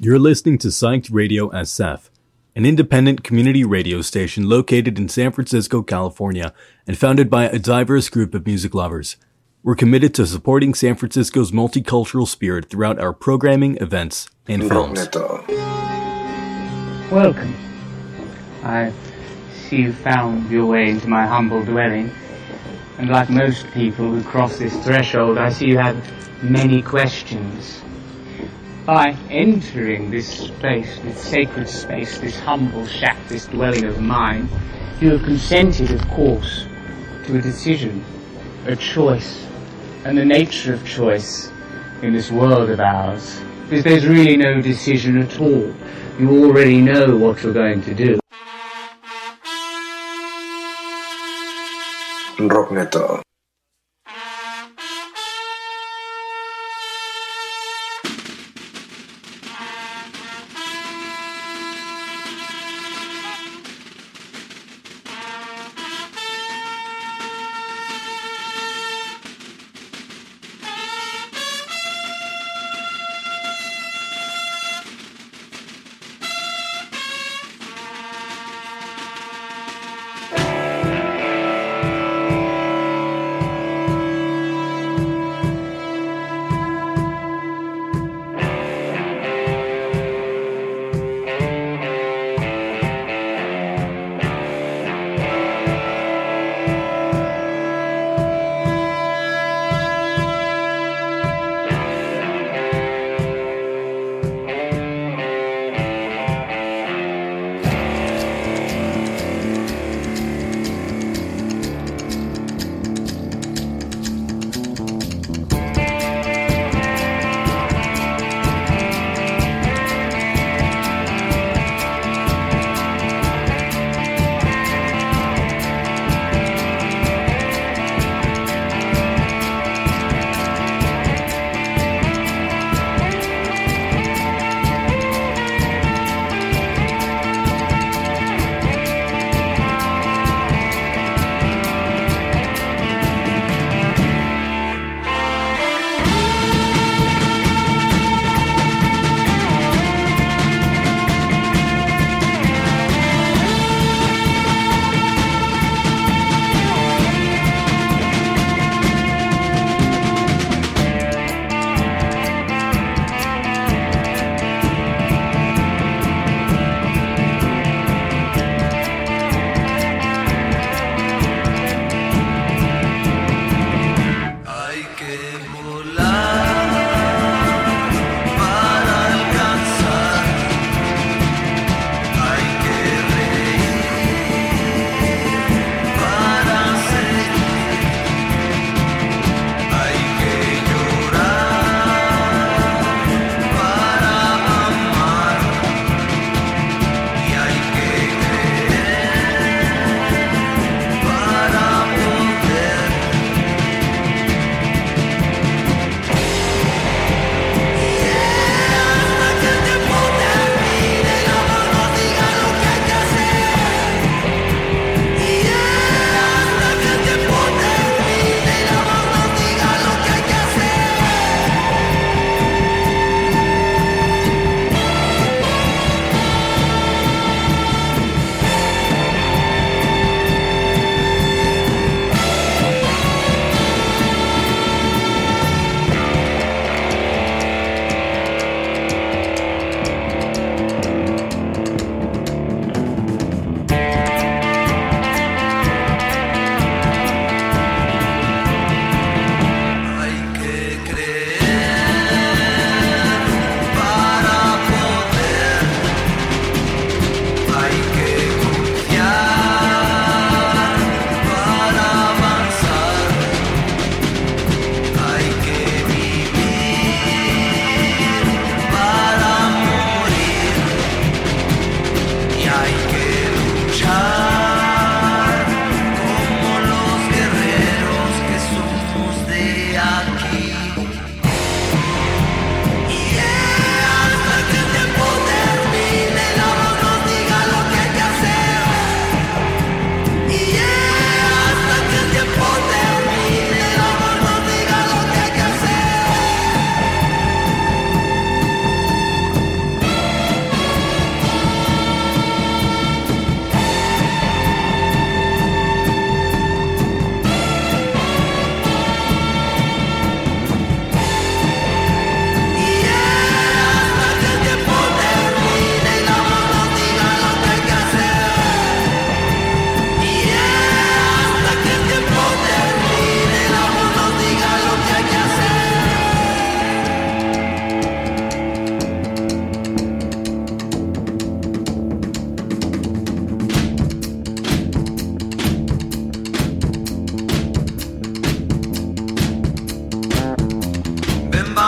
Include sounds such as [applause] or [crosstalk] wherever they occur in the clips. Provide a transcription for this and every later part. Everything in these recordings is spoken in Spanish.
You're listening to Psyched Radio SF, an independent community radio station located in San Francisco, California, and founded by a diverse group of music lovers. We're committed to supporting San Francisco's multicultural spirit throughout our programming, events, and films. Welcome. I see you found your way into my humble dwelling. And like most people who cross this threshold, I see you have many questions. By entering this space, this sacred space, this humble shack, this dwelling of mine, you have consented, of course, to a decision, a choice, and the nature of choice in this world of ours. Because there's really no decision at all. You already know what you're going to do.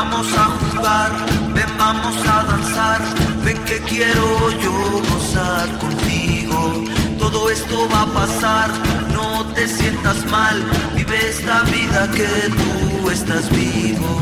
vamos a jugar, ven vamos a danzar, ven que quiero yo gozar contigo. Todo esto va a pasar, no te sientas mal, vive esta vida que tú estás vivo.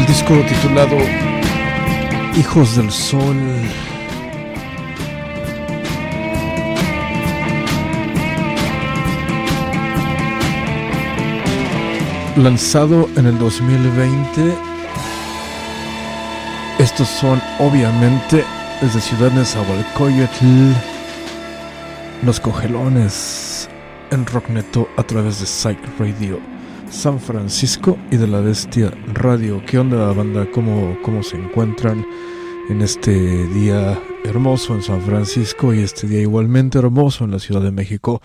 Del disco titulado Hijos del Sol. Lanzado en el 2020. Estos son obviamente desde Ciudad Nezahualcóyotl. Los cogelones en Rockneto a través de Psych Radio. San Francisco y de la Bestia Radio. ¿Qué onda banda? ¿Cómo, cómo se encuentran en este día hermoso en San Francisco y este día igualmente hermoso en la Ciudad de México?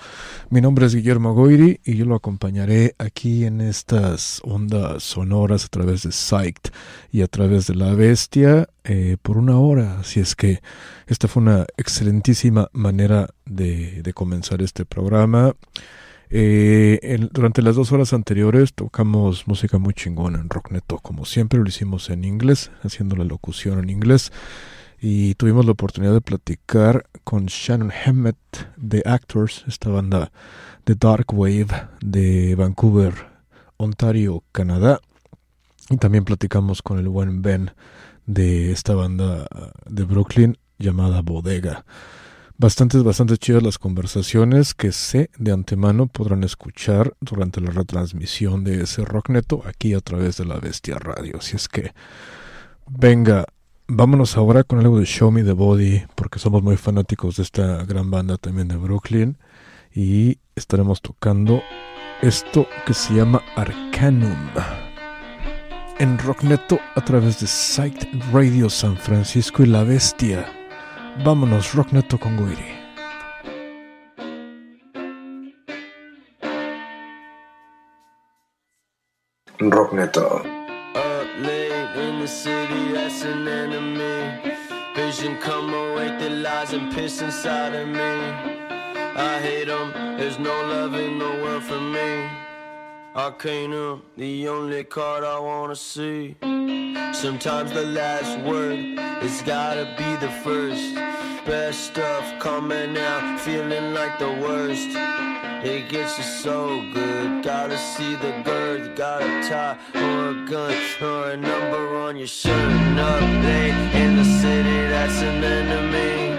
Mi nombre es Guillermo Goiri y yo lo acompañaré aquí en estas ondas sonoras a través de Psyched y a través de la Bestia eh, por una hora. Así es que esta fue una excelentísima manera de, de comenzar este programa. Eh, durante las dos horas anteriores tocamos música muy chingona en Rockneto, como siempre lo hicimos en inglés, haciendo la locución en inglés. Y tuvimos la oportunidad de platicar con Shannon Hammett de Actors, esta banda de Dark Wave de Vancouver, Ontario, Canadá. Y también platicamos con el buen Ben de esta banda de Brooklyn llamada Bodega bastantes, bastante chidas las conversaciones que sé de antemano podrán escuchar durante la retransmisión de ese Rockneto aquí a través de la Bestia Radio. Así es que, venga, vámonos ahora con algo de Show Me the Body, porque somos muy fanáticos de esta gran banda también de Brooklyn. Y estaremos tocando esto que se llama Arcanum. En Rockneto a través de Site Radio San Francisco y La Bestia. Vámonos, Rockneto con Guiri. Rockneto. Up late in the city, that's an enemy. Vision come awake the lies and piss inside of me. I hate them, there's no love in the world for me. Arcanum, uh, the only card I wanna see. Sometimes the last word has gotta be the first. Best stuff coming out, feeling like the worst. It gets you so good, gotta see the girth, got a tie or a gun or a number on your shirt. Up in the city, that's an enemy.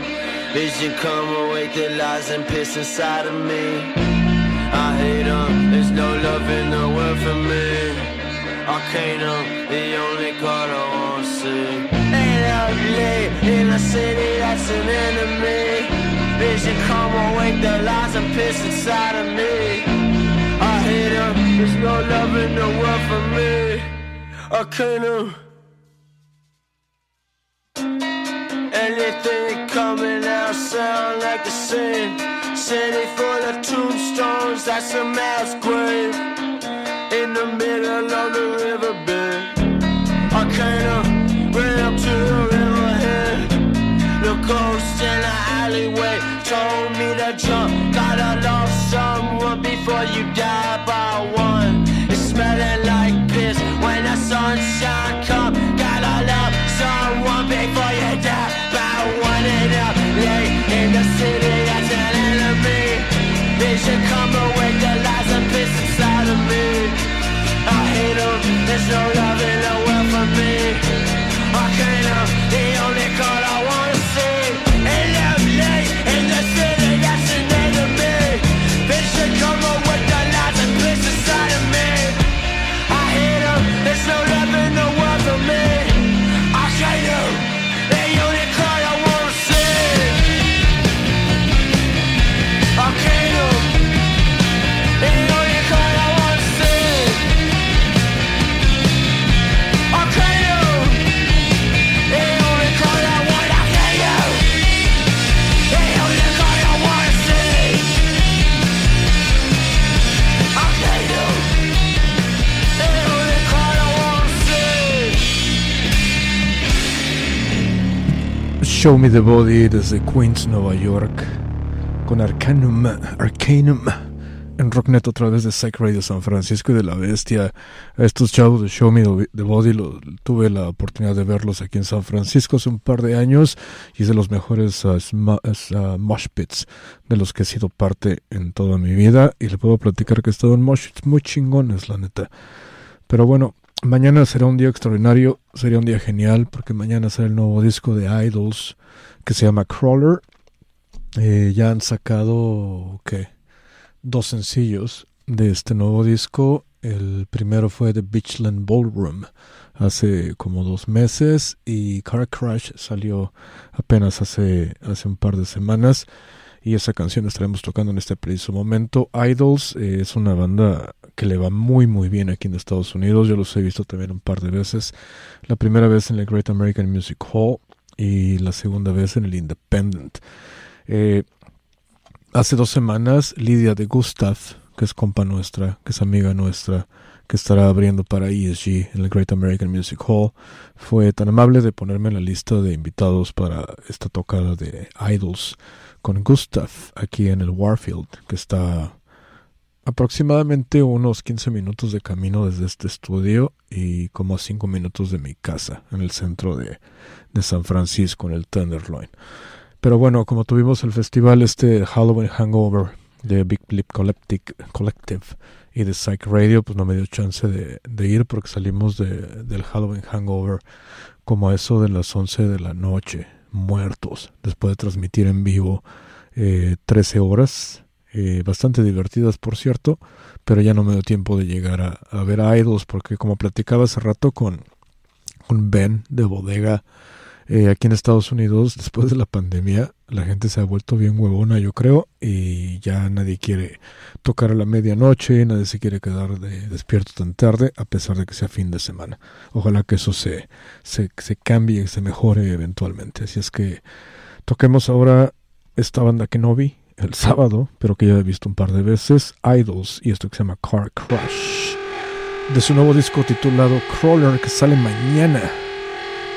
Vision come awake the lies and piss inside of me. I hate them, there's no love in the world for me. Arcanum, the only card I wanna see. Ain't late in a city, that's an enemy. Vision come awake the lies and piss inside of me. I hate her, there's no love in the world for me. I can't. Anything coming out sound like a sin. City full of tombstones, that's a mass grave. In the middle of the riverbed. I can't ran up to the riverhead. The ghost in the alleyway told me to jump. Gotta love someone before you die by one. It's smelling like piss when the sunshine Show Me the Body desde Queens, Nueva York, con Arcanum, Arcanum, en Rocknet a través de Psych Radio San Francisco y de La Bestia. Estos chavos de Show Me the Body tuve la oportunidad de verlos aquí en San Francisco hace un par de años y es de los mejores uh, de los que he sido parte en toda mi vida y le puedo platicar que he estado en mosh pits muy chingones, la neta. Pero bueno, mañana será un día extraordinario, sería un día genial porque mañana será el nuevo disco de Idols que se llama Crawler. Eh, ya han sacado ¿qué? dos sencillos de este nuevo disco. El primero fue The Beachland Ballroom hace como dos meses y Car Crash salió apenas hace, hace un par de semanas y esa canción estaremos tocando en este preciso momento. Idols eh, es una banda que le va muy muy bien aquí en Estados Unidos. Yo los he visto también un par de veces. La primera vez en el Great American Music Hall y la segunda vez en el Independent. Eh, hace dos semanas Lidia de Gustav, que es compa nuestra, que es amiga nuestra, que estará abriendo para ESG en el Great American Music Hall, fue tan amable de ponerme en la lista de invitados para esta tocada de Idols con Gustav aquí en el Warfield, que está aproximadamente unos 15 minutos de camino desde este estudio y como 5 minutos de mi casa en el centro de, de San Francisco en el Tenderloin. Pero bueno, como tuvimos el festival este Halloween Hangover de Big Blip Collective, y de Psych Radio, pues no me dio chance de, de ir porque salimos de, del Halloween Hangover como a eso de las 11 de la noche, muertos, después de transmitir en vivo eh, 13 horas, eh, bastante divertidas por cierto, pero ya no me dio tiempo de llegar a, ver a Idols porque como platicaba hace rato con, con Ben de Bodega, eh, aquí en Estados Unidos, [laughs] después de la pandemia, la gente se ha vuelto bien huevona, yo creo, y ya nadie quiere tocar a la medianoche, nadie se quiere quedar de, despierto tan tarde, a pesar de que sea fin de semana. Ojalá que eso se, se, se cambie y se mejore eventualmente. Así es que toquemos ahora esta banda que no vi el sábado, pero que ya he visto un par de veces, Idols, y esto que se llama Car Crash, de su nuevo disco titulado Crawler, que sale mañana.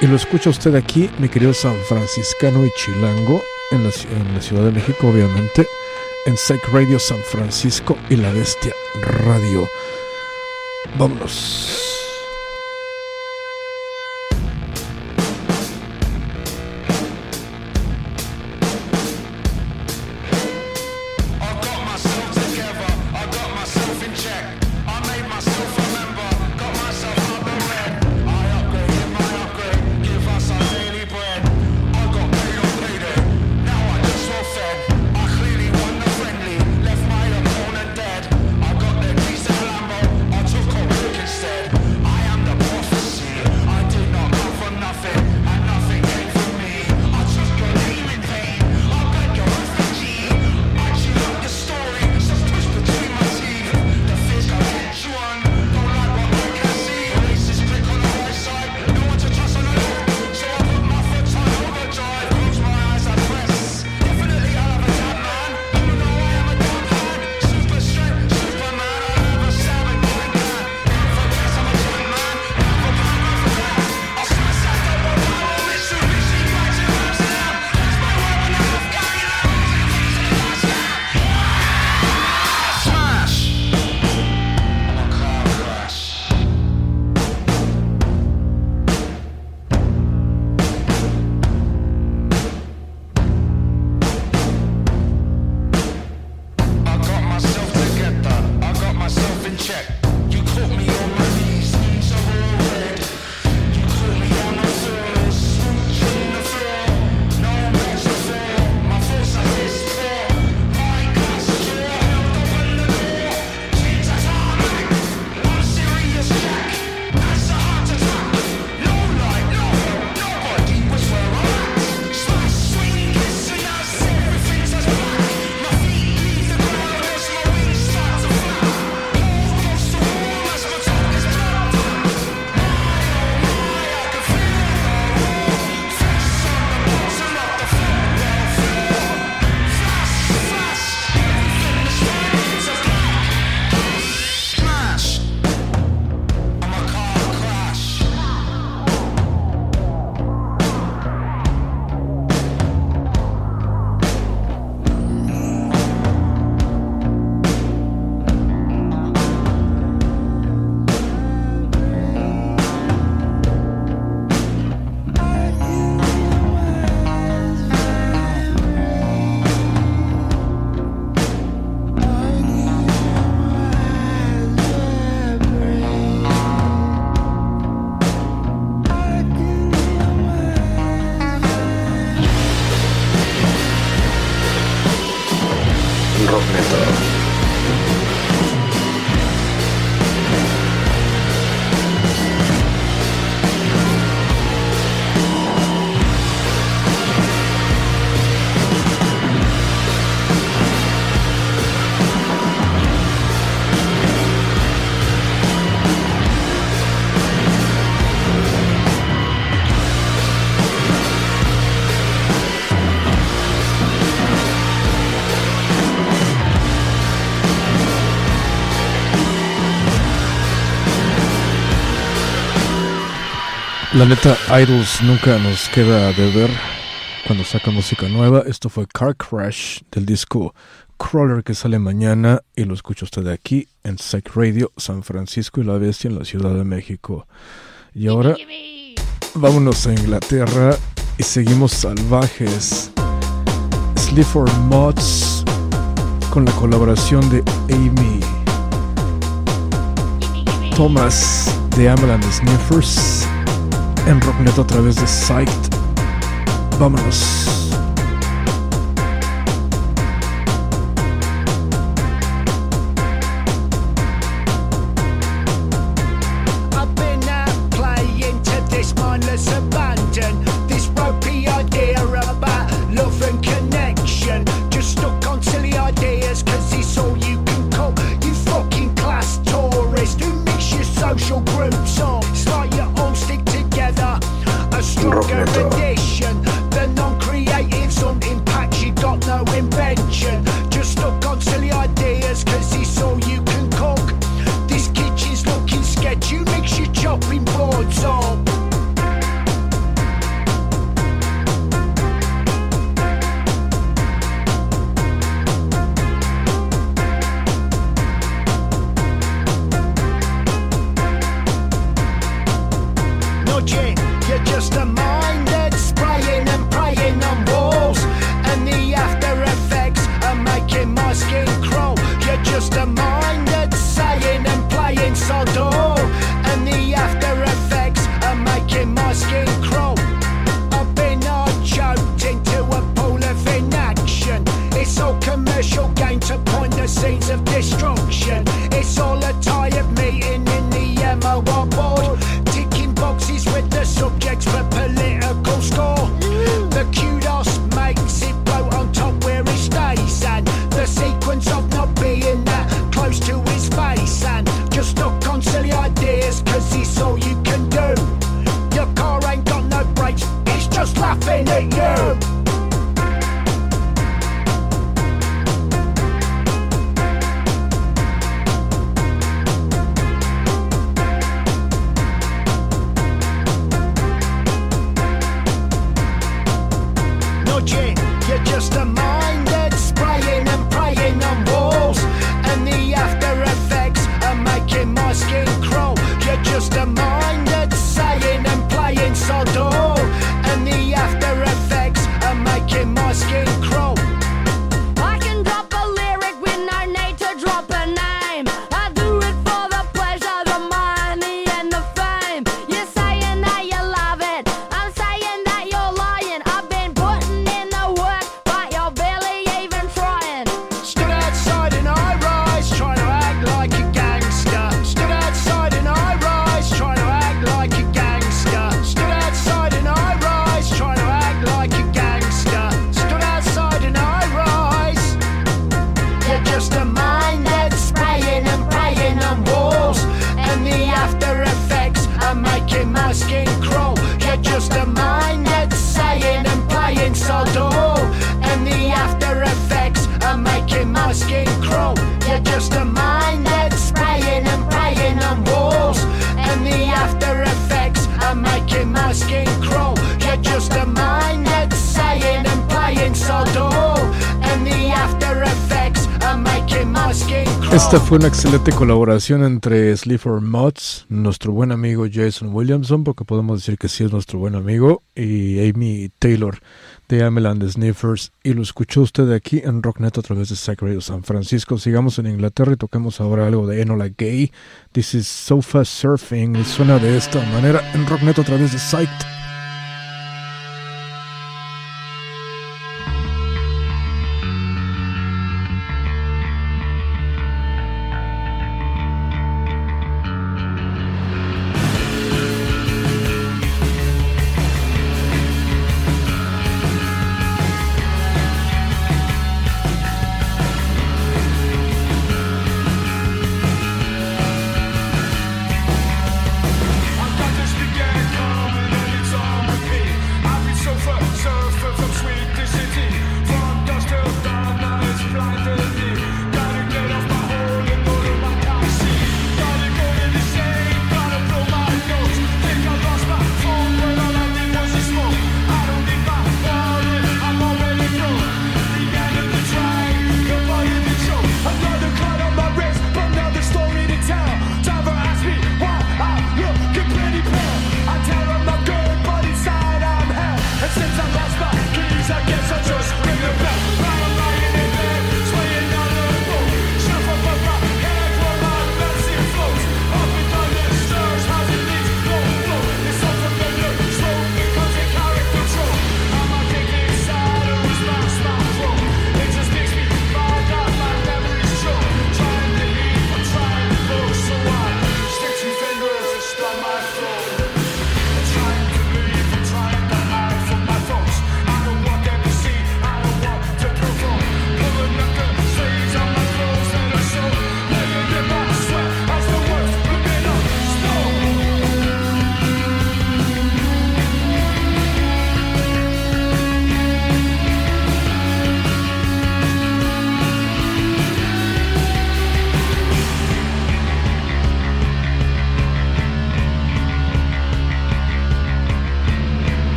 Y lo escucha usted aquí, mi querido San Franciscano y Chilango, en la, Ciudad de México, obviamente, en Psych Radio San Francisco y La Bestia Radio. Vámonos. La neta, Idols nunca nos queda de ver cuando saca música nueva. Esto fue Car Crash del disco Crawler que sale mañana y lo escucha usted aquí en Psych Radio, San Francisco y la Bestia en la Ciudad de México. Y ahora vámonos a Inglaterra y seguimos salvajes. Sleaford Mods con la colaboración de Amy Thomas de Amalan Sniffers en Rocknet a través de Site. Vámonos. Esta fue una excelente colaboración entre Sleaford Mods, nuestro buen amigo Jason Williamson, porque podemos decir que sí es nuestro buen amigo, y Amy Taylor de Ameland Sniffers. Y lo escuchó usted aquí en Rocknet a través de Sacred San Francisco. Sigamos en Inglaterra y toquemos ahora algo de Enola Gay. This is Sofa Surfing suena de esta manera en Rocknet a través de Psyched.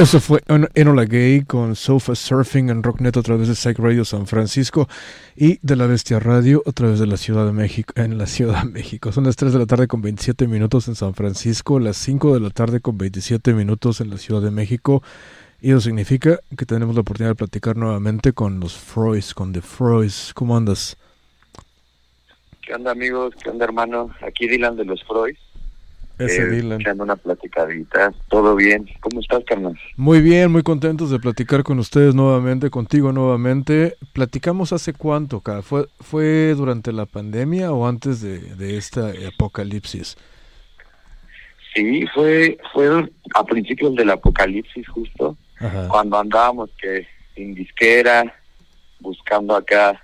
Eso fue Enola Gay con Sofa Surfing en Rocknet a través de Psych Radio San Francisco y de la Bestia Radio a través de la Ciudad de México, en la Ciudad de México. Son las 3 de la tarde con 27 minutos en San Francisco, las 5 de la tarde con 27 minutos en la Ciudad de México. Y eso significa que tenemos la oportunidad de platicar nuevamente con los Freus, con The Freus. ¿Cómo andas? ¿Qué onda amigos? ¿Qué onda hermano? Aquí Dylan de los Freud. Ese Eh, Dylan. echando una platicadita. Todo bien. ¿Cómo estás, carnal? Muy bien, muy contentos de platicar con ustedes nuevamente, contigo nuevamente. Platicamos hace cuánto, acá? ¿Fue, fue durante la pandemia o antes de, de esta apocalipsis? Sí, fue fue a principios del apocalipsis justo, Ajá. cuando andábamos que sin disquera, buscando acá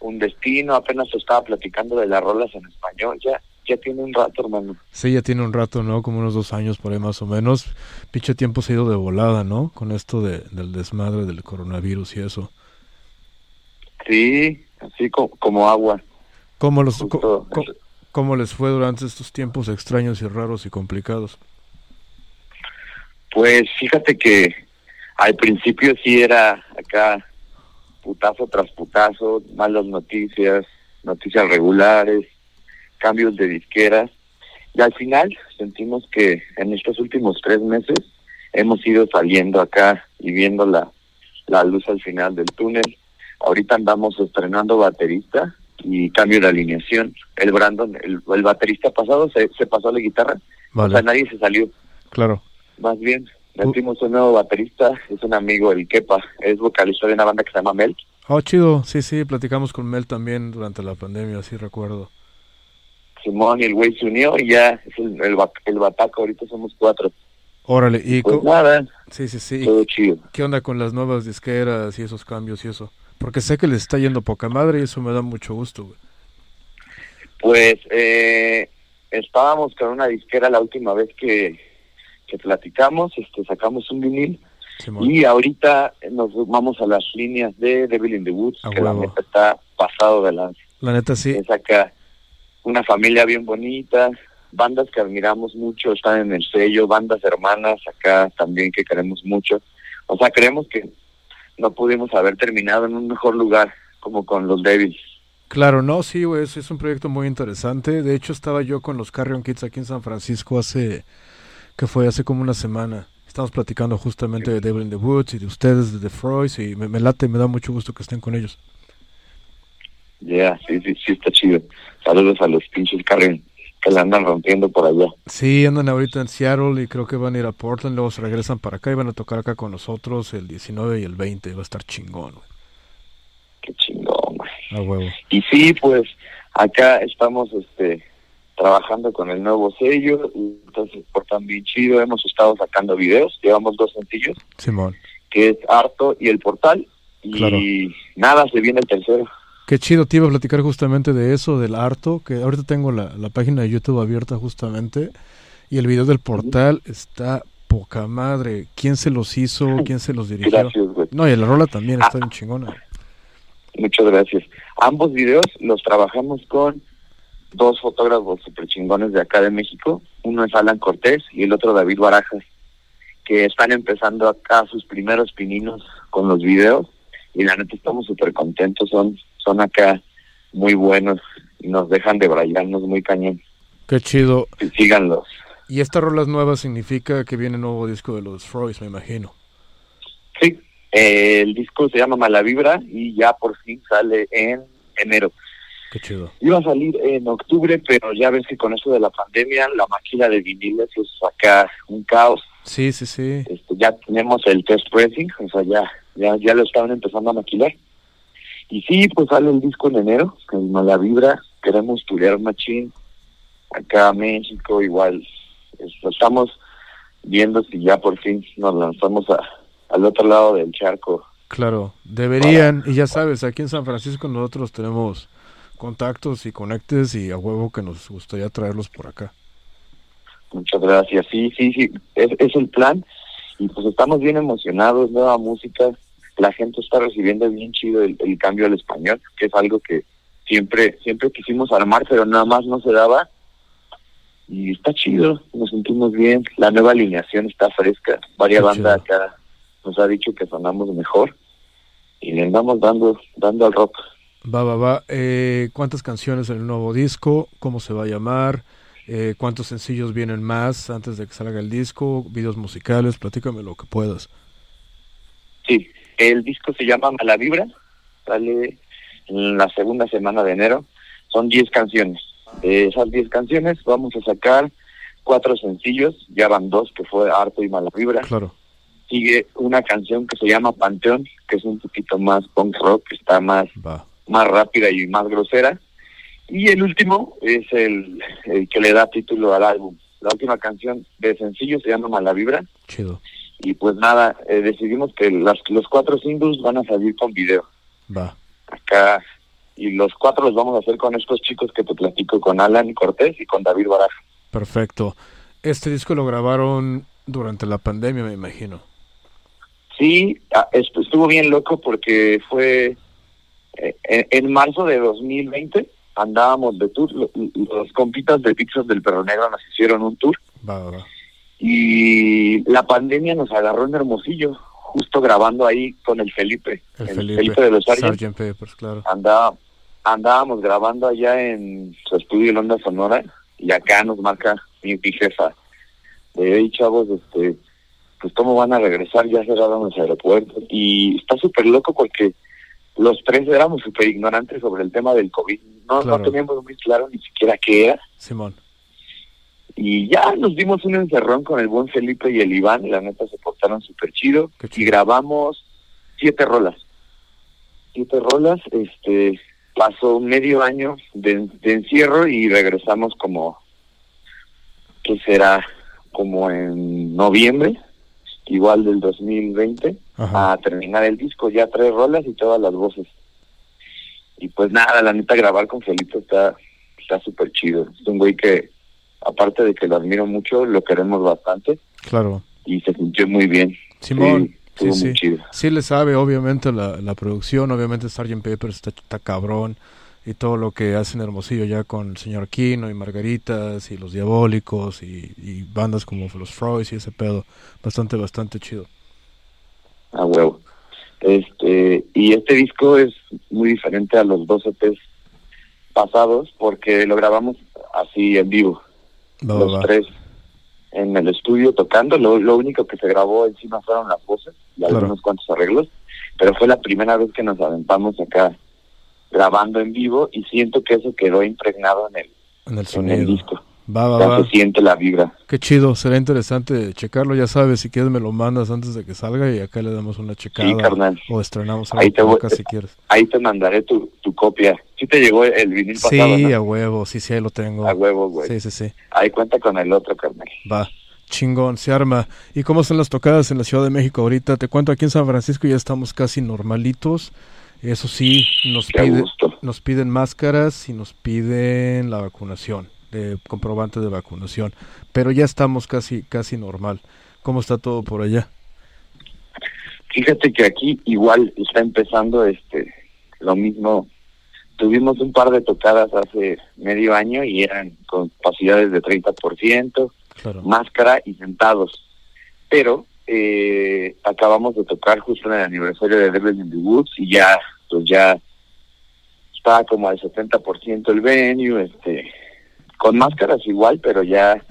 un destino, apenas estaba platicando de las rolas en español, ya ya tiene un rato, hermano. Sí, ya tiene un rato, ¿no? Como unos dos años por ahí más o menos. Pinche tiempo se ha ido de volada, ¿no? Con esto de, del desmadre del coronavirus y eso. Sí, así co- como agua. ¿Cómo, los, Justo, co- co- ¿Cómo les fue durante estos tiempos extraños y raros y complicados? Pues fíjate que al principio sí era acá putazo tras putazo, malas noticias, noticias regulares, cambios de disqueras. Y al final sentimos que en estos últimos tres meses hemos ido saliendo acá y viendo la, la luz al final del túnel. Ahorita andamos estrenando baterista y cambio de alineación. El Brandon, el, el baterista pasado se, se pasó a la guitarra, o sea, nadie se salió. claro. Más bien, metimos un nuevo baterista, es un amigo, el Kepa, es vocalista de una banda que se llama Mel. Oh, chido. Sí, sí, platicamos con Mel también durante la pandemia, sí recuerdo. Simón y el güey se unió y ya es el, el, ba- el bataco, ahorita somos cuatro. Órale, y Pues nada, sí, sí, sí. todo chido. ¿Qué onda con las nuevas disqueras y esos cambios y eso? Porque sé que les está yendo poca madre y eso me da mucho gusto, güey. Pues eh, estábamos con una disquera la última vez que, que platicamos, este sacamos un vinil Simón. y ahorita nos vamos a las líneas de Devil in the Woods, que la neta está pasado de la La neta sí. es acá una familia bien bonita, bandas que admiramos mucho están en el sello, bandas hermanas acá también que queremos mucho. O sea, creemos que no pudimos haber terminado en un mejor lugar como con los Devils. Claro, no, sí, güey, es, es un proyecto muy interesante. De hecho, estaba yo con los Carrion Kids aquí en San Francisco hace, que fue hace como una semana. Estamos platicando justamente de Devil in the Woods y de ustedes, de The Freud, y me, me late, me da mucho gusto que estén con ellos. Ya, sí, sí, sí está chido. Saludos a los pinches Carrion que la andan rompiendo por allá. Sí, andan ahorita en Seattle y creo que van a ir a Portland, luego se regresan para acá y van a tocar acá con nosotros el 19 y el 20. Va a estar chingón, güey. Qué chingón, güey. A huevo. Y sí, pues acá estamos este trabajando con el nuevo sello, y entonces portan bien chido, hemos estado sacando videos, llevamos dos sencillos, Simón. que es Harto y El Portal, y Claro. nada, se viene el tercero. Qué chido, te iba a platicar justamente de eso, del harto, que ahorita tengo la, la página de YouTube abierta justamente, y el video del portal está poca madre. ¿Quién se los hizo? ¿Quién se los dirigió? Gracias, güey. No, y la rola también está bien chingona. Muchas gracias. Ambos videos los trabajamos con dos fotógrafos super chingones de acá de México. Uno es Alan Cortés y el otro David Barajas, que están empezando acá sus primeros pininos con los videos. Y la neta estamos súper contentos, son, son acá muy buenos y nos dejan de brayarnos muy cañón. Qué chido. Sí, Síganlos. Y esta rola nueva significa que viene nuevo disco de los Freud, me imagino. Sí, eh, el disco se llama Mala Vibra y ya por fin sale en enero. Qué chido. Iba a salir en octubre, pero ya ves que con eso de la pandemia, la máquina de viniles es acá un caos. Sí, sí, sí. Este, ya tenemos el test pressing, o sea, ya, ya, ya lo estaban empezando a maquilar. Y sí, pues sale el disco en enero, en Mala Vibra, queremos turear machín, acá a México igual. Estamos viendo si ya por fin nos lanzamos a, al otro lado del charco. Claro, deberían, y ya sabes, aquí en San Francisco nosotros tenemos contactos y conectes y a huevo que nos gustaría traerlos por acá. Muchas gracias. Sí, sí, sí, es, es el plan. Y pues estamos bien emocionados, nueva música. La gente está recibiendo bien chido el, el cambio al español, que es algo que siempre siempre quisimos armar, pero nada más no se daba. y está chido, nos sentimos bien, la nueva alineación está fresca, varias bandas acá nos ha dicho que sonamos mejor y le andamos dando, dando al rock. Va, va, va. Eh, ¿Cuántas canciones en el nuevo disco? ¿Cómo se va a llamar? Eh, ¿Cuántos sencillos vienen más antes de que salga el disco? ¿Videos musicales? Platícame lo que puedas. Sí, el disco se llama Mala Vibra, sale en la segunda semana de enero, son 10 canciones. De esas 10 canciones vamos a sacar cuatro sencillos, ya van dos, que fue Harto y Mala Vibra. Claro. Sigue una canción que se llama Panteón, que es un poquito más punk rock, que está más, más rápida y más grosera. Y el último es el, el que le da título al álbum. La última canción de sencillo se llama Mala Vibra. Chido. Y pues nada, eh, decidimos que las, los cuatro singles van a salir con video Va. acá. Y los cuatro los vamos a hacer con estos chicos que te platico, con Alan Cortés y con David Baraja. Perfecto. Este disco lo grabaron durante la pandemia, me imagino. Sí, ah, estu- estuvo bien loco porque fue eh, en, marzo de 2020 andábamos de tour, lo- los compitas de Pixos del Perro Negro nos hicieron un tour Va, va, va. Y la pandemia nos agarró en Hermosillo, justo grabando ahí con el Felipe, El el Felipe. de los Sargent. Sgt. Peppers, claro. Andaba, andábamos grabando allá en su estudio en Onda Sonora y acá nos marca mi, mi jefa. Hey, chavos, este, pues cómo van a regresar, ya cerraron los aeropuertos. Y está súper loco porque los tres éramos súper ignorantes sobre el tema del COVID. No, Claro. no teníamos muy claro ni siquiera qué era. Simón. Y ya nos dimos un encerrón con el buen Felipe y el Iván, la neta se portaron súper chido. Y grabamos siete rolas. Siete rolas, este, pasó medio año de, de encierro y regresamos como, ¿qué será? Como en noviembre, igual del 2020, Ajá. a terminar el disco, ya tres rolas y todas las voces. Y pues nada, la neta grabar con Felipe está está súper chido. Es un güey que, aparte de que lo admiro mucho, lo queremos bastante Claro. y se sintió muy bien. Simón. Sí, Sí, sí. muy chido. Sí le sabe, obviamente, la, la producción. Obviamente, Sgt. Peppers está, está cabrón. Y todo lo que hacen Hermosillo ya con el señor Quino y Margaritas y los Diabólicos y, y bandas como los Freud y ese pedo. Bastante, bastante chido. A huevo. Este, y este disco es muy diferente a los dos EPs pasados porque lo grabamos así en vivo, Los va. tres en el estudio tocando. Lo, lo único que se grabó encima fueron las voces y Claro. algunos cuantos arreglos, pero fue la primera vez que nos aventamos acá grabando en vivo y siento que eso quedó impregnado en el, En el en el sonido. disco. Va, va, Ya va. se siente la vibra. Qué chido, será interesante checarlo, ya sabes, si quieres me lo mandas antes de que salga y acá le damos una checada Sí, carnal. o estrenamos Ahí algo te por voy- acá si quieres. Ahí te mandaré tu, tu copia. Sí te llegó el vinil Sí, pasado, ¿no? a huevo, sí, sí, ahí lo tengo. A huevo, güey. Sí, sí, sí, Ahí cuenta con el otro, carnal. va, chingón, se arma. ¿Y cómo son las tocadas en la Ciudad de México ahorita? Te cuento, aquí en San Francisco ya estamos casi normalitos, eso sí, nos, pide, nos piden máscaras y nos piden la vacunación, de comprobante de vacunación, pero ya estamos casi, casi normal. ¿Cómo está todo por allá? Fíjate que aquí igual está empezando este lo mismo. Tuvimos un par de tocadas hace medio año y eran con capacidades de 30%, Claro. máscara y sentados. Pero eh, acabamos de tocar justo en el aniversario de Devil in the Woods y ya, pues ya está como al 70% el venue, este, con máscaras igual, pero ya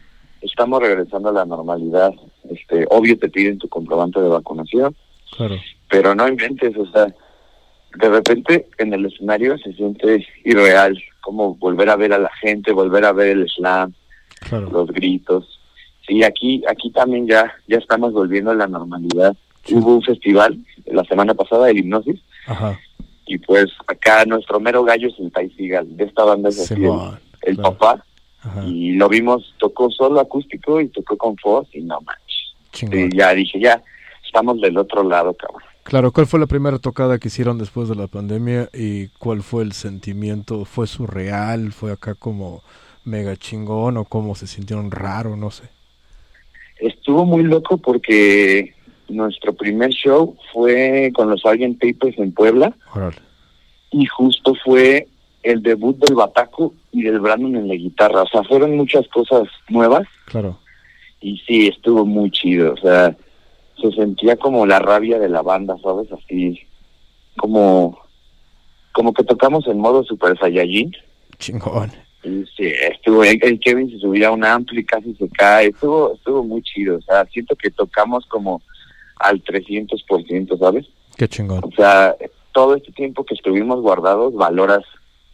estamos regresando a la normalidad. Este, obvio te piden tu comprobante de vacunación, Claro. pero no inventes, o sea, de repente en el escenario se siente irreal, como volver a ver a la gente, volver a ver el slam, Claro. los gritos. Sí, aquí aquí también ya ya estamos volviendo a la normalidad. Sí. Hubo un festival la semana pasada, el Hipnosis, Ajá. y pues acá nuestro mero gallo es el Ty Seagal, de esta banda es así, el, Simón, el claro. papá, Ajá. y lo vimos, tocó solo acústico y tocó con voz y no manches. Sí, ya dije, ya, estamos del otro lado, cabrón. Claro, ¿cuál fue la primera tocada que hicieron después de la pandemia y cuál fue el sentimiento? ¿Fue surreal? ¿Fue acá como mega chingón o cómo se sintieron raro? No sé. Estuvo muy loco porque nuestro primer show fue con los Sgt. Papers en Puebla y justo fue el debut del Bataco y del Brandon en la guitarra. O sea, fueron muchas cosas nuevas Claro. y sí, estuvo muy chido. O sea, se sentía como la rabia de la banda, ¿sabes? Así, como, como que tocamos en modo Super Saiyajin. Chingón. Y sí, estuvo, el, el Kevin se subía a un ampli, casi se cae. Estuvo, estuvo muy chido. O sea, siento que tocamos como al 300%, ¿sabes? Qué chingón. O sea, todo este tiempo que estuvimos guardados, valoras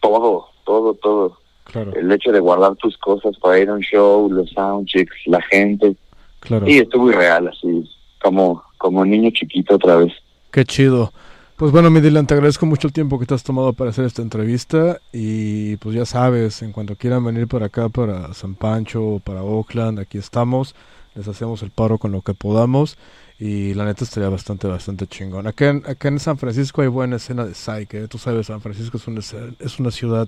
todo, todo, todo. Claro, El hecho de guardar tus cosas para ir a un show, los soundchecks, la gente. claro. Sí, estuvo irreal, así, como, como niño chiquito otra vez. Qué chido. Pues bueno, mi Dylan, te agradezco mucho el tiempo que te has tomado para hacer esta entrevista y pues ya sabes, en cuanto quieran venir para acá, para San Pancho, para Oakland, aquí estamos, les hacemos el paro con lo que podamos y la neta estaría bastante, bastante chingón. Acá en, acá en San Francisco hay buena escena de psych, ¿eh? tú sabes, San Francisco es una, es una ciudad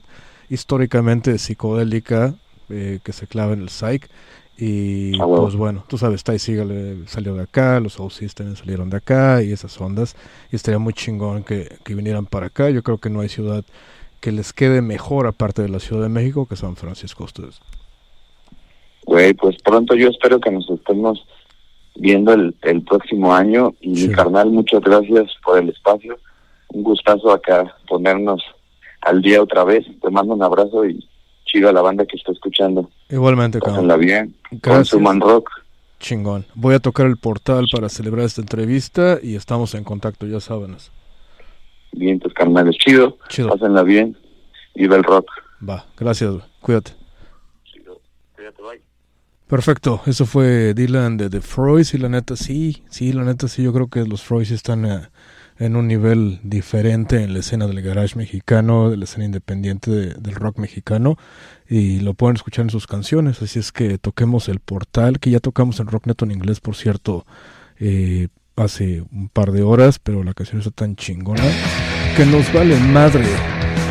históricamente psicodélica eh, que se clava en el psych y Ah, pues bueno, tú sabes, Ty Seagal salió de acá, los OCs también salieron de acá y esas ondas y estaría muy chingón que, que vinieran para acá. Yo creo que no hay ciudad que les quede mejor aparte de la Ciudad de México que San Francisco ustedes. Güey, pues pronto yo espero que nos estemos viendo el, el próximo año. Y Sí. carnal, muchas gracias por el espacio. Un gustazo acá ponernos al día otra vez. Te mando un abrazo y chido a la banda que está escuchando. Igualmente. Pásenla bien. Consuman rock. Chingón. Voy a tocar el portal para celebrar esta entrevista y estamos en contacto, ya saben. Bien, tus carnales. Chido. Chido. Pásenla bien. Viva el rock. Va, gracias, güey. cuídate. Chido. Cuídate, bye. Perfecto, eso fue Dylan de The Freud y la neta sí, sí, la neta sí, yo creo que los Freud están eh, en un nivel diferente en la escena del garage mexicano, de la escena independiente de- del rock mexicano y lo pueden escuchar en sus canciones, así es que toquemos el portal, que ya tocamos en Rockneto en inglés, por cierto, eh, hace un par de horas, pero la canción está tan chingona que nos vale madre.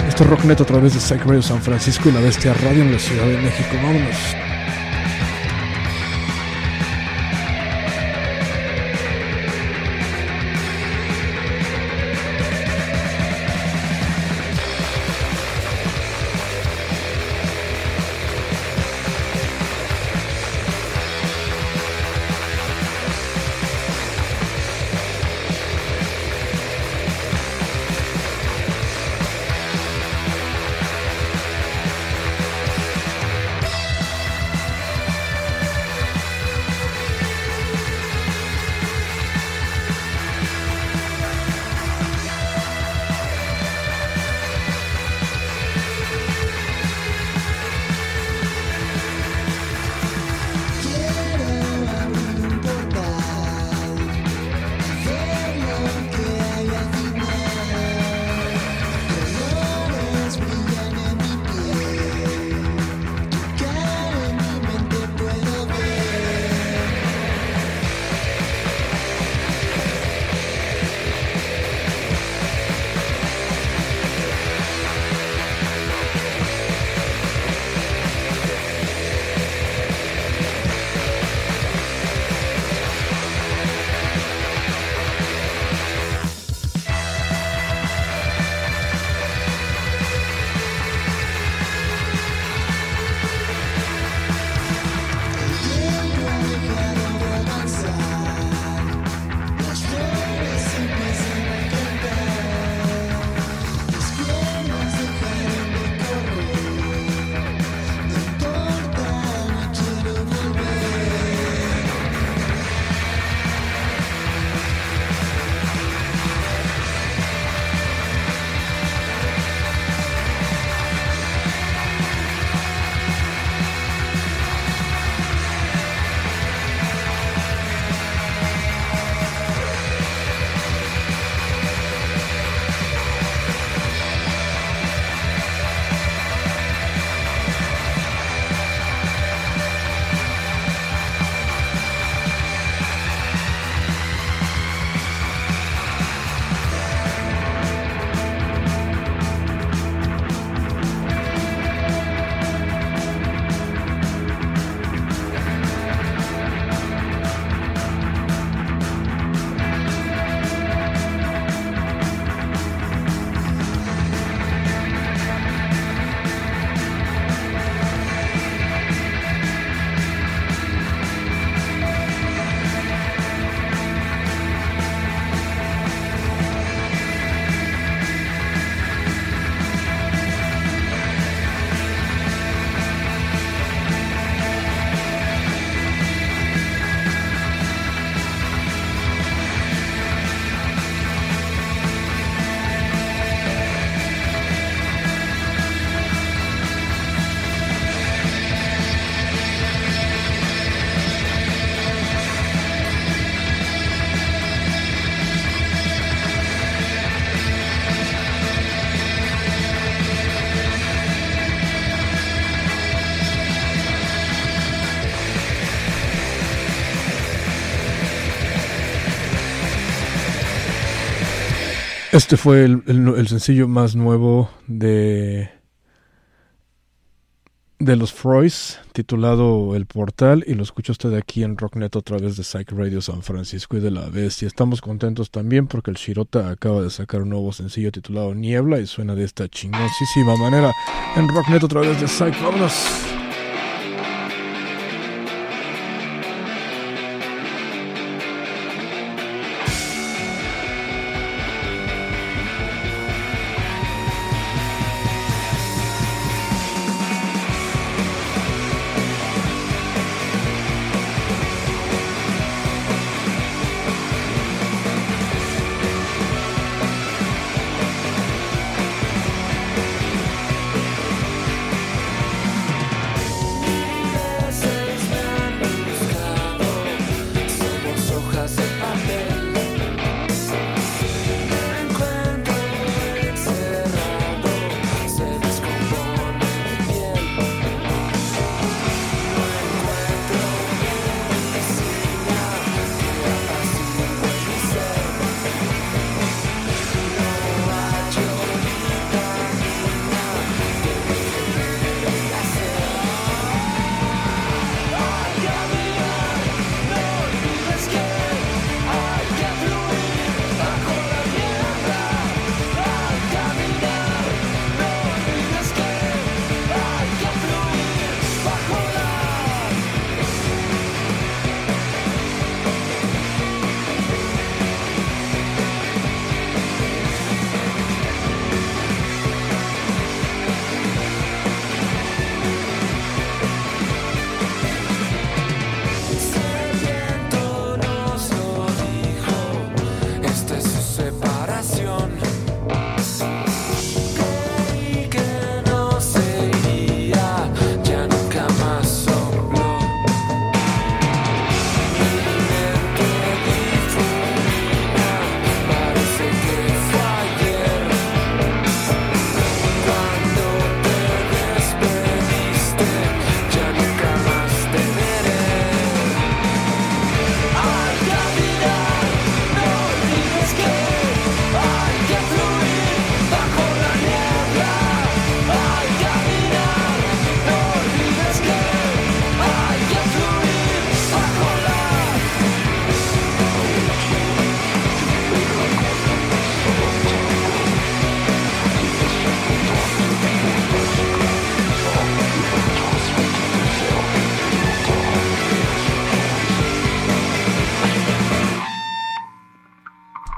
Esto es Rockneto a través de Radio San Francisco y la Bestia Radio en la Ciudad de México, vámonos. Este fue el, el, sencillo más nuevo de de los Froys, titulado El Portal, y lo escucha usted aquí en Rocknet a través de Psych Radio San Francisco y de la Bestia. Estamos contentos también porque el Shirota acaba de sacar un nuevo sencillo titulado Niebla y suena de esta chingosísima manera en Rocknet a través de Psych. Vámonos.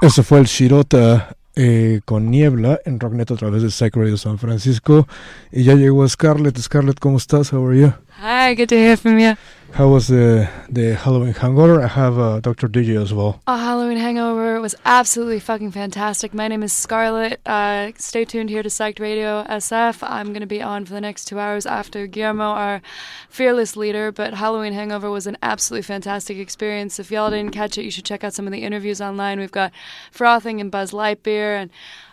Ese fue el Shirota eh, con Niebla en Rocknet a través de Psych Radio San Francisco. Y ya llegó Scarlett. Scarlett, ¿cómo estás? How are you? Hi, good to hear from you. How was the the Halloween hangover? I have uh, Dr. DJ as well. A Halloween hangover was absolutely fucking fantastic. My name is Scarlett. Uh, stay tuned here to Psyched Radio SF. I'm going to be on for the next two hours after Guillermo, our fearless leader. But Halloween hangover was an absolutely fantastic experience. If y'all didn't catch it, you should check out some of the interviews online. We've got Frothing and Buzz Lightyear, and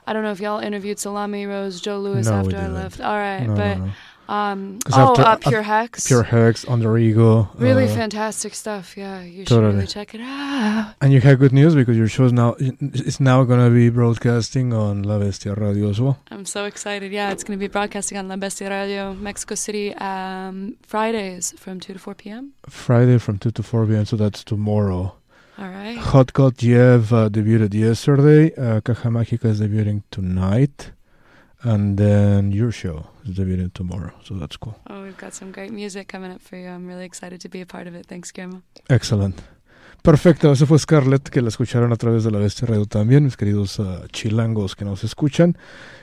I don't know if y'all interviewed Salami Rose, Joe Lewis No, after I left. All right, No, but no. Um, oh, after- uh, Pure Hex. Pure Hex, Under Ego. Really uh, fantastic stuff. Yeah, you should totally. really check it out. And you have good news because your show is now it's now going to be broadcasting on La Bestia Radio as well. I'm so excited. Yeah, it's going to be broadcasting on La Bestia Radio, Mexico City, um, Fridays from 2 to 4 p.m. Friday from 2 to 4 p.m. So that's tomorrow. All right. Hot God Jeff uh, debuted yesterday. Uh, Caja Mágica is debuting tonight. And then your show is debuting tomorrow. So that's cool. Oh, we've got some great music coming up for you. I'm really excited to be a part of it. Thanks, Guillermo. Excelente. Perfecto, ese fue Scarlett, que la escucharon a través de la Bestia Radio también, mis queridos uh, chilangos que nos escuchan.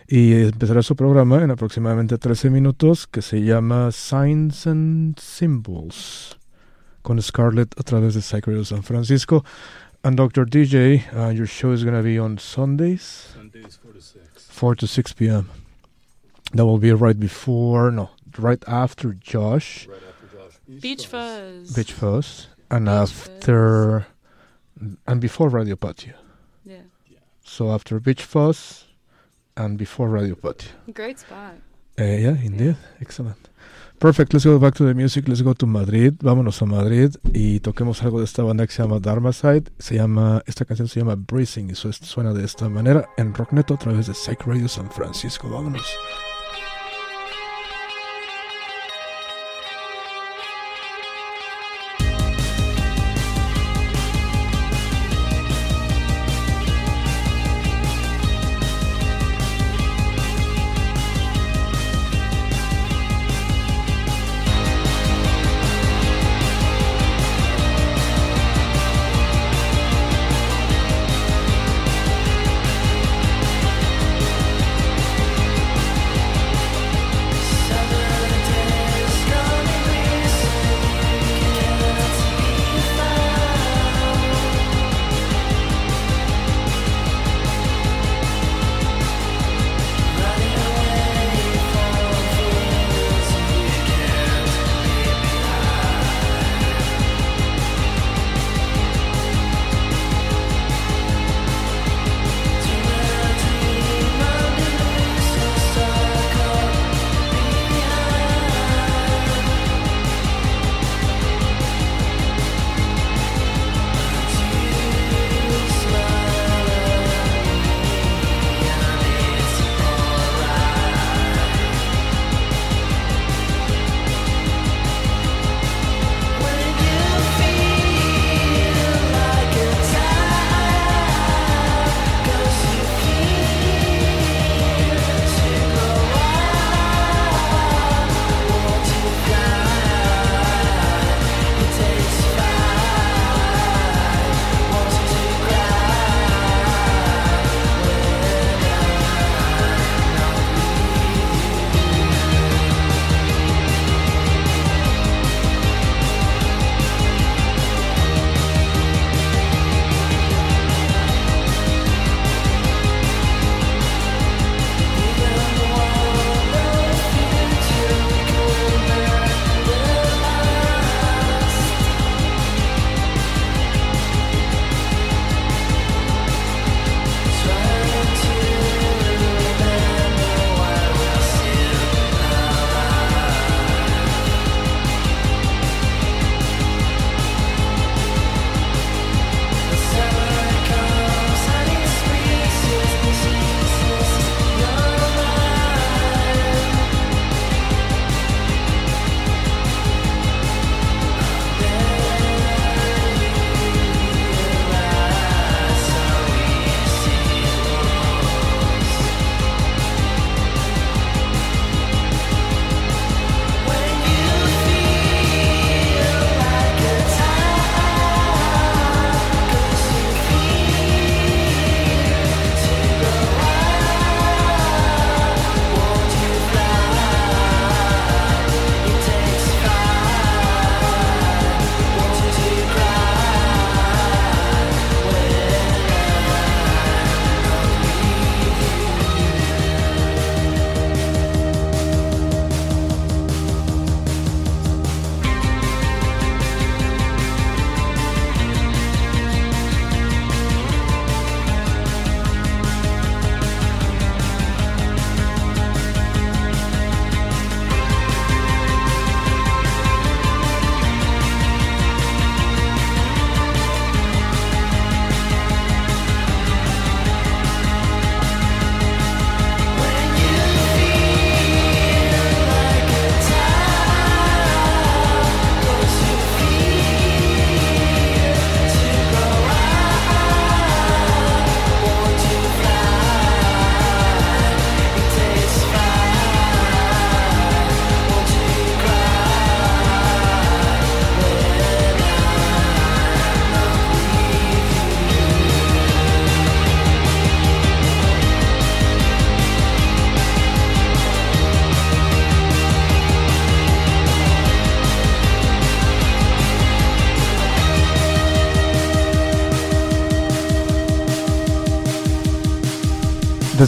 Y empezará su programa en aproximadamente 13 minutos, que se llama Signs and Symbols, con Scarlett a través de Psych Radio San Francisco. And Dr. DJ, uh, your show is going to be on Sundays, Sundays 4 to 6. 4 to 6 p.m. That will be right before, no, right after Josh. Right after Josh. Beach Fuzz. Beach Fuzz and Beach after and before Radio Patio. Yeah. So after Beach Fuzz and before Radio Patio. Great spot. Uh, yeah, indeed. Excellent. Perfect, let's go back to the music, let's go to Madrid, vámonos a Madrid y toquemos algo de esta banda que se llama Dharmaside, se llama, esta canción se llama Breezing y suena de esta manera en Rockneto a través de Psych Radio San Francisco, vámonos.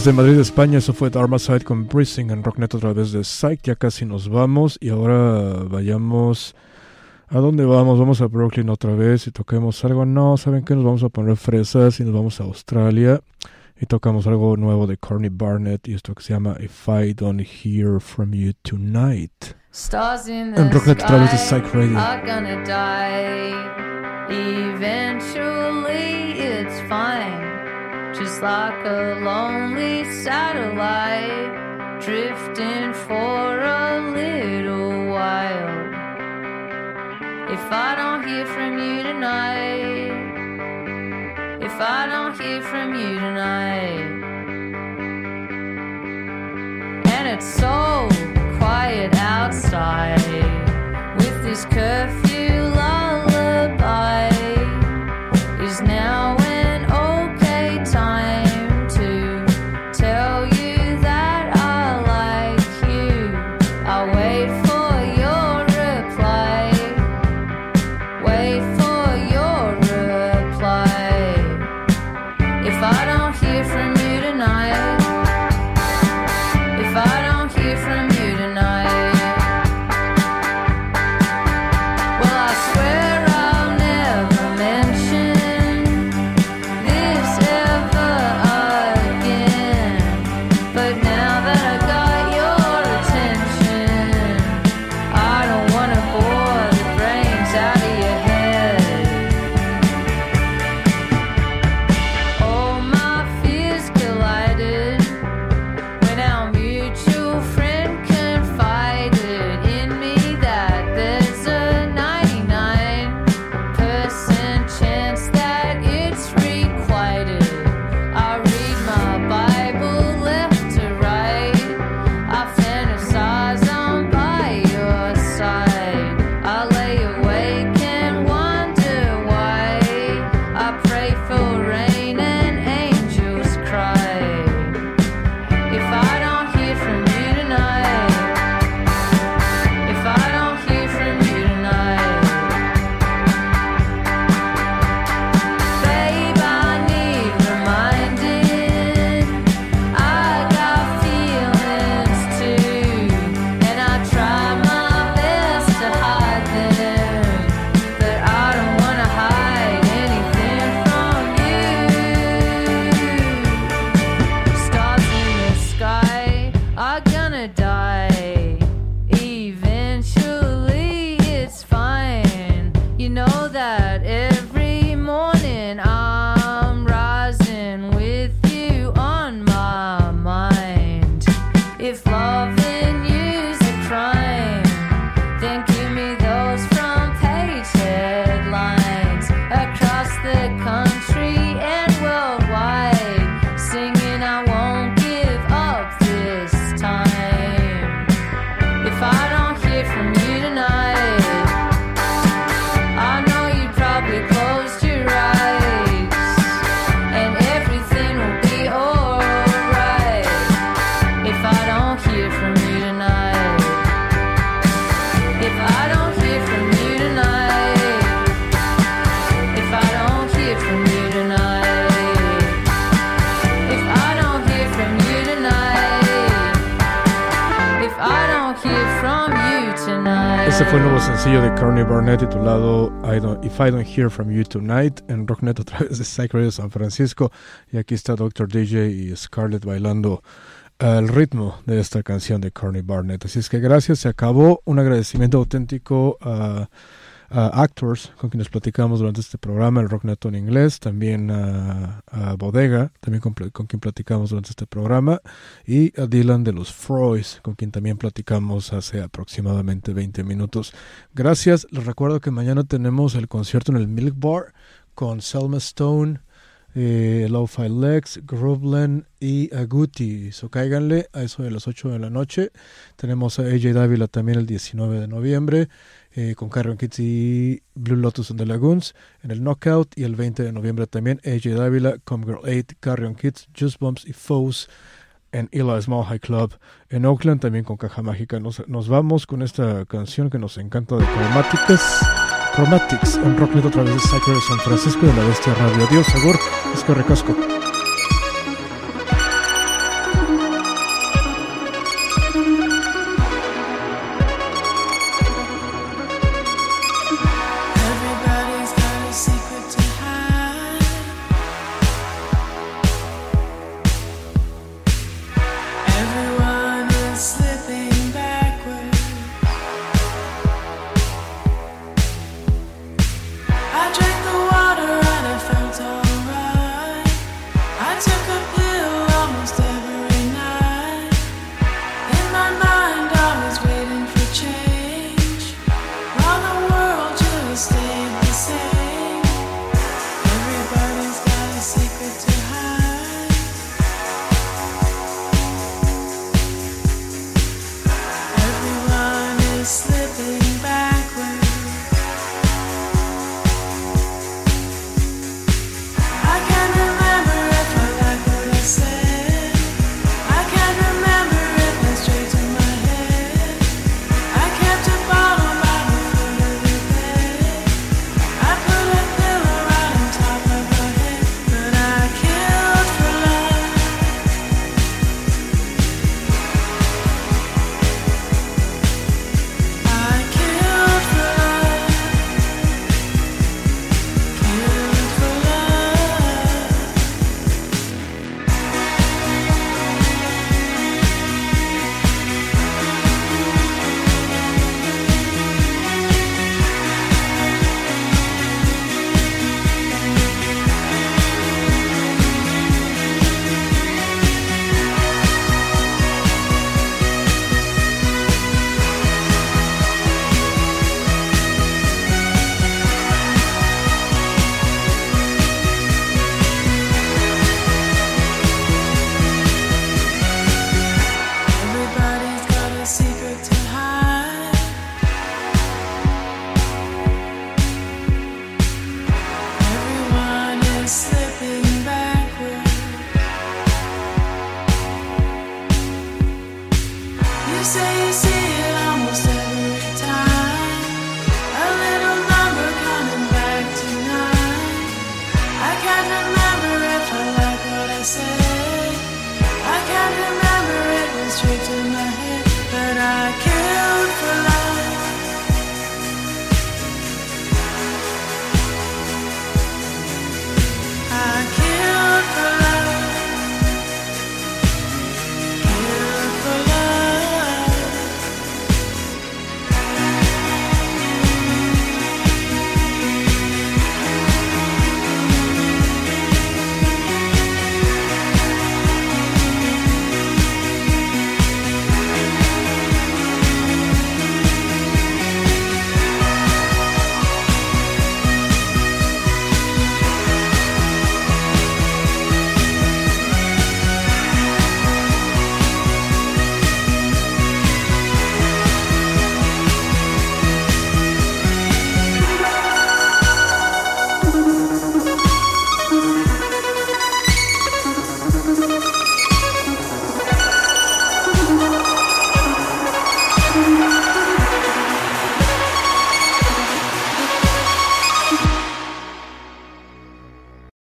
Desde Madrid, España, eso fue Side con Breezing en Rocknet a través de Psych. Ya casi nos vamos y ahora vayamos. ¿A dónde vamos? Vamos a Brooklyn otra vez y toquemos algo. No, ¿saben qué? Nos vamos a poner fresas y nos vamos a Australia. y tocamos algo nuevo de Corny Barnett y esto que se llama If I Don't Hear From You Tonight. Stars in En the Rocknet a través de Psych Radio. are gonna die. Eventually, it's fine. Just like a lonely satellite drifting for a little while. If I don't hear from you tonight, if I don't hear from you tonight, and it's so quiet outside with this curfew If loving fue el nuevo sencillo de Corny Barnett titulado I don't, If I Don't Hear From You Tonight en Rocknet a través de Psych Radio San Francisco. Y aquí está Dr. DJ y Scarlett bailando al ritmo de esta canción de Corny Barnett. Así es que gracias, se acabó. Un agradecimiento auténtico a, a Actors, con quienes platicamos durante este programa, el Rocknet en inglés, también a, Bodega, también con quien platicamos durante este programa, y a Dylan de los Froys, con quien también platicamos hace aproximadamente 20 minutos. Gracias, les recuerdo que mañana tenemos el concierto en el Milk Bar con Selma Stone, eh, Lo-Fi Lex, Groveland y Aguti. So cáiganle a eso de las 8 de la noche. Tenemos a AJ Dávila también el 19 de noviembre eh, con Carrion Kids y Blue Lotus and the Lagoons en el Knockout. Y el 20 de noviembre también AJ Dávila, Come Girl 8, Carrion Kids, Juice Bumps y Foes en Eli Small High Club en Oakland, también con Caja Mágica. Nos, vamos con esta canción que nos encanta de Chromatics. Chromatics en Rocknet a través de Sacred San Francisco de la Bestia Radio. Adiós, Agur, es que recasco.